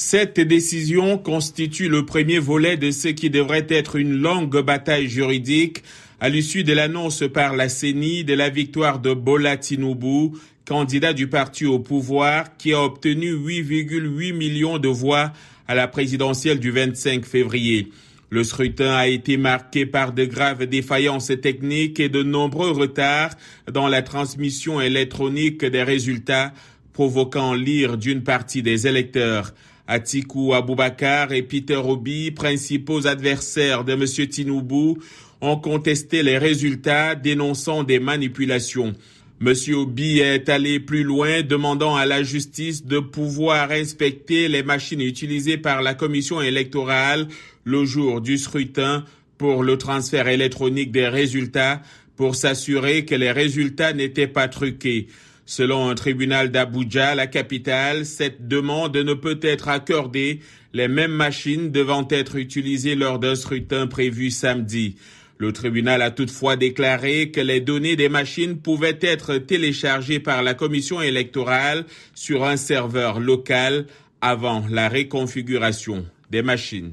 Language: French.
Cette décision constitue le premier volet de ce qui devrait être une longue bataille juridique à l'issue de l'annonce par la CENI de la victoire de Bola Tinubu, candidat du parti au pouvoir qui a obtenu 8,8 millions de voix à la présidentielle du 25 février. Le scrutin a été marqué par de graves défaillances techniques et de nombreux retards dans la transmission électronique des résultats, provoquant l'ire d'une partie des électeurs. Atiku Abubakar et Peter Obi, principaux adversaires de M. Tinubu, ont contesté les résultats, dénonçant des manipulations. M. Obi est allé plus loin, demandant à la justice de pouvoir inspecter les machines utilisées par la commission électorale le jour du scrutin pour le transfert électronique des résultats pour s'assurer que les résultats n'étaient pas truqués. Selon un tribunal d'Abuja, la capitale, cette demande ne peut être accordée, les mêmes machines devant être utilisées lors d'un scrutin prévu samedi. Le tribunal a toutefois déclaré que les données des machines pouvaient être téléchargées par la commission électorale sur un serveur local avant la réconfiguration des machines.